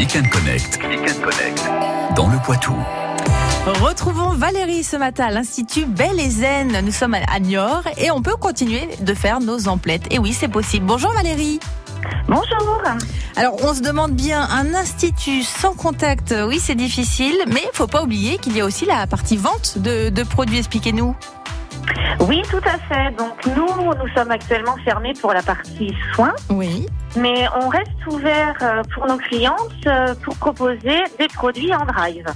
Click and Connect. Connect. Dans le Poitou. Retrouvons Valérie ce matin à l'Institut Belle et Zen. Nous sommes à Niort et on peut continuer de faire nos emplettes. Et oui, c'est possible. Bonjour Valérie. Bonjour. Alors, on se demande bien, un institut sans contact, oui, c'est difficile, mais il faut pas oublier qu'il y a aussi la partie vente de, de produits. Expliquez-nous. Oui, tout à fait. Donc nous, nous sommes actuellement fermés pour la partie soins, Oui. mais on reste ouvert euh, pour nos clientes euh, pour proposer des produits en drive.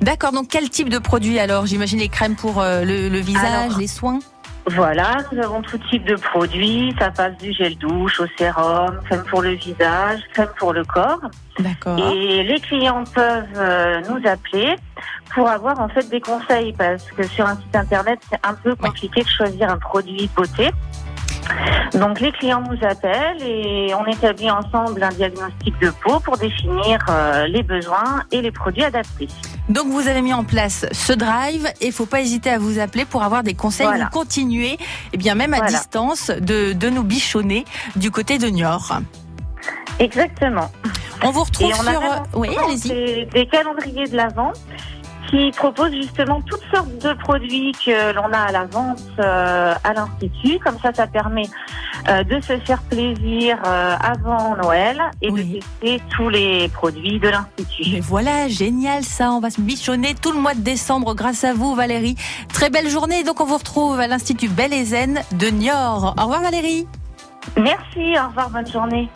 D'accord, donc quel type de produits alors? J'imagine les crèmes pour euh, le, le visage, Alors, les soins? Voilà, nous avons tout type de produits. Ça passe du gel douche au sérum, crème pour le visage, crème pour le corps. D'accord. Et les clients peuvent euh, nous appeler pour avoir en fait des conseils parce que sur un site internet c'est un peu compliqué de choisir un produit beauté. Donc les clients nous appellent et on établit ensemble un diagnostic de peau pour définir euh, les besoins et les produits adaptés. Donc vous avez mis en place ce drive et faut pas hésiter à vous appeler pour avoir des conseils. Voilà. Vous continuez, et bien même à Voilà. distance, de, de nous bichonner du côté de Niort. Exactement. On vous retrouve Et on a sur... même Oui, allez-y. des, des calendriers de la vente qui proposent justement toutes sortes de produits que l'on a à la vente euh, à l'Institut. Comme ça, ça permet euh, de se faire plaisir euh, avant Noël et Oui. de tester tous les produits de l'Institut. Mais voilà, génial ça, on va se bichonner tout le mois de décembre grâce à vous Valérie. Très belle journée, donc on vous retrouve à l'Institut Belle et Zen de Niort. Au revoir Valérie. Merci, au revoir, bonne journée.